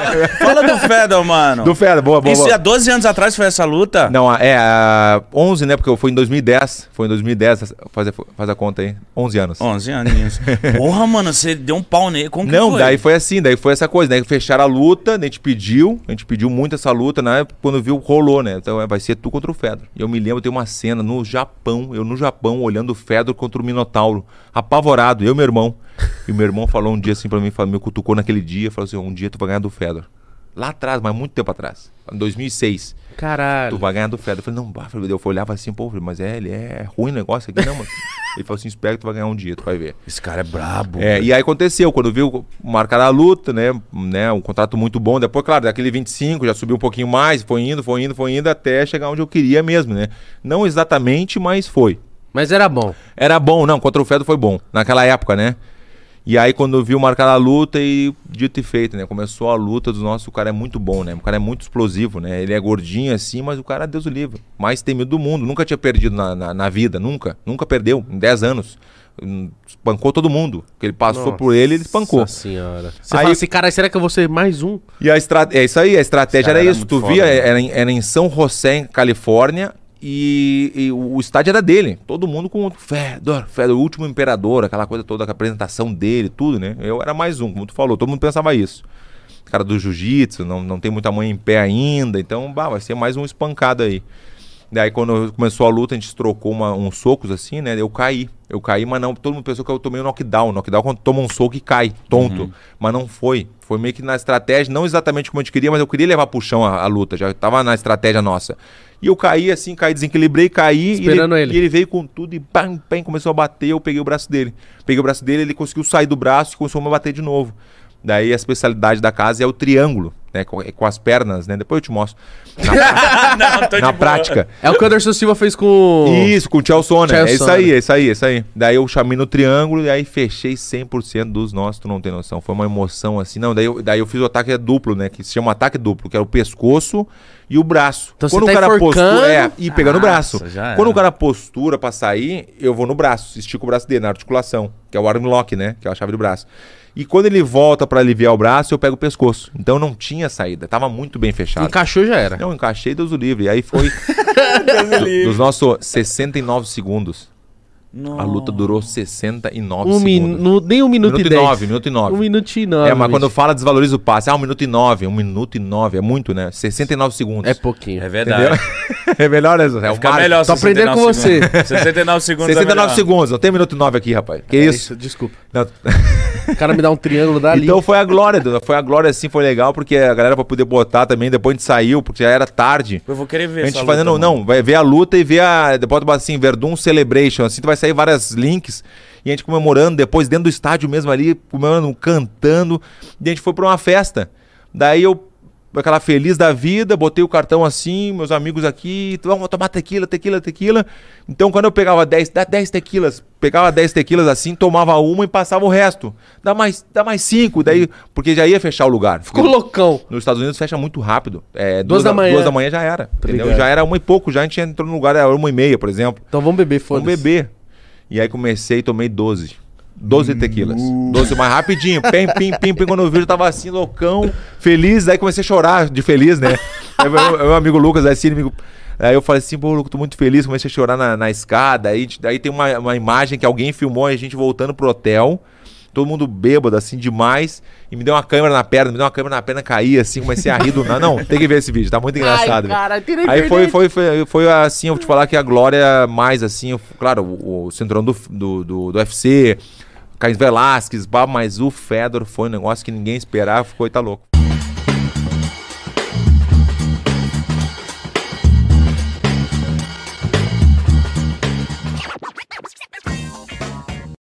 Fala do Fedor, mano. Do Fedor, boa, boa, Isso boa. há 12 anos atrás foi essa luta? Não, é, a 11, né? Porque eu fui em 2010. Foi em 2010, faz, a- faz a conta aí. 11 anos. 11 aninhos. Porra, mano, você deu um pau nele. Como que Não, foi? daí foi assim, daí foi essa coisa, daí fecharam a luta, a gente pediu, a gente pediu muito essa luta, né? Quando viu, rolou, né? Então é, vai ser tu contra o Fedor. E eu me lembro, tem uma cena no Japão, eu no Japão, olhando o Fedor contra o Minotauro, apavorado, eu e meu irmão. E meu irmão falou um dia assim pra mim, falou, me cutucou naquele dia, falou assim, um dia tu vai ganhar do Fedor. Lá atrás, mas muito tempo atrás, em 2006. Caralho. Tu vai ganhar do Fedor. Eu falei, não, bah, eu olhava assim, pô, mas é, ele é ruim o negócio aqui, não, mano. Ele falou assim, espera que tu vai ganhar um dia, tu vai ver. Esse cara é brabo. É, e aí aconteceu, quando viu marcar a luta, né, né, um contrato muito bom, depois, claro, daquele 25 já subiu um pouquinho mais, foi indo, foi indo, foi indo, até chegar onde eu queria mesmo, né. Não exatamente, mas foi. Mas era bom. Era bom, não, contra o Fedor foi bom, naquela época, né. E aí quando viu marcar a luta e dito e feito, né, começou a luta dos nossos, o cara é muito bom, né, o cara é muito explosivo, né, ele é gordinho assim, mas o cara, Deus o livre, mais temido do mundo, nunca tinha perdido na, na, na vida, nunca, nunca perdeu, em 10 anos. Hum, Espancou todo mundo. Que ele passou por ele, ele espancou. Nossa senhora. Você Aí- fala assim, cara, será que eu vou ser mais um? E a estratégia. É isso aí, a estratégia era era isso. Tu foda, via, né? era em, era em São José, em Califórnia, e, e o estádio era dele. Todo mundo com o Fedor, Fedor, o último imperador, aquela coisa toda, a apresentação dele, tudo, né? Eu era mais um, como tu falou, todo mundo pensava isso. Cara do jiu-jitsu, não, não tem muita mãe em pé ainda, então, bah, vai ser mais um espancado aí. Daí quando começou a luta, a gente trocou uma- uns socos assim, né? Eu caí. Eu caí, mas não. Todo mundo pensou que eu tomei um knockdown. Knockdown é quando toma um soco e cai, tonto. Mas não foi. Foi meio que na estratégia, não exatamente como a gente queria, mas eu queria levar pro chão a, a luta. Já tava na estratégia nossa. E eu caí assim, caí, desequilibrei, caí. Esperando e ele. E ele veio com tudo e pam, pam, começou a bater. Eu peguei o braço dele. Peguei o braço dele, ele conseguiu sair do braço e começou a me bater de novo. Daí a especialidade da casa é o triângulo, né? Com, com as pernas, né? Depois eu te mostro. Na, Não, na prática. É o que o Anderson Silva fez com. Isso, com o Sona. Tchau É isso aí, é isso aí, é isso aí. Daí eu chamei no triângulo e aí fechei 100% dos nossos, tu não tem noção. Foi uma emoção assim. Não, daí eu, daí eu fiz o ataque duplo, né? Que se chama ataque duplo, que era o pescoço e o braço. Então você tá enforcando? postura. É, e pegando o braço. Quando era. o cara postura pra sair, eu vou no braço, estico o braço dele, na articulação, que é o arm lock, né? Que é a chave do braço. E quando ele volta pra aliviar o braço, eu pego o pescoço. Então não tinha saída, tava muito bem fechado. Encaixou já era. Não, encaixei Deus o livre. E aí foi do- dos nossos 69 segundos. A luta durou 69 Um segundos. nem um minuto, Minuto e dez. nove, minuto e nove. Um minuto e nove. É, mas quando bicho. fala desvaloriza o passe, ah, um minuto e nove, um minuto e nove, é muito, né? 69 segundos. É pouquinho. É verdade. é melhor, né? É o Fica marco. melhor Tô aprendendo 69 com você. segundos. 69 segundos. é 69 melhor. segundos, não tem minuto e nove aqui, rapaz. Que É isso? Desculpa. Não. O cara me dá um triângulo dali. Então foi a glória, Duda. foi a glória assim, foi legal, porque a galera vai poder botar também, depois a gente saiu, porque já era tarde. Eu vou querer ver A gente essa fazendo, luta, não, vai ver a luta e ver a. Depois tu bota assim, Verdun Celebration. Assim, tu vai sair vários links. E a gente comemorando, depois dentro do estádio mesmo ali, comemorando, cantando. E a gente foi pra uma festa. Daí eu, aquela feliz da vida, botei o cartão assim, meus amigos aqui, vamos tomar tequila, tequila, tequila. Então quando eu pegava 10, dá 10 tequilas, pegava 10 tequilas assim, tomava uma e passava o resto. Dá mais, dá mais 5, daí, porque já ia fechar o lugar. Ficou loucão. Nos Estados Unidos fecha muito rápido. É, Duas da manhã. Duas da manhã já era. entendeu? ligado. Já era uma e pouco, já a gente entrou no lugar, era uma e meia, por exemplo. Então vamos beber, foda-se. bebê. E aí comecei e tomei 12. 12 tequilas. 12 mais rapidinho. Pim, pim, pim, pim. Quando eu vi, eu tava assim, loucão, feliz. Aí comecei a chorar de feliz, né? aí meu, meu amigo Lucas, assim, amigo. Aí eu falei assim, pô, Lucas, tô muito feliz. Comecei a chorar na, na escada. Aí, aí tem uma, uma imagem que alguém filmou a gente voltando pro hotel. Todo mundo bêbado, assim, demais. E me deu uma câmera na perna, me deu uma câmera na perna, caí assim, comecei a rir do nada. Não, tem que ver esse vídeo, tá muito engraçado. velho. cara, Aí foi, foi, foi, foi assim, eu vou te falar que a glória mais assim, claro, o, o cinturão do, do, do, do UFC, Caio Velasquez, mas o Fedor foi um negócio que ninguém esperava, ficou e tá louco.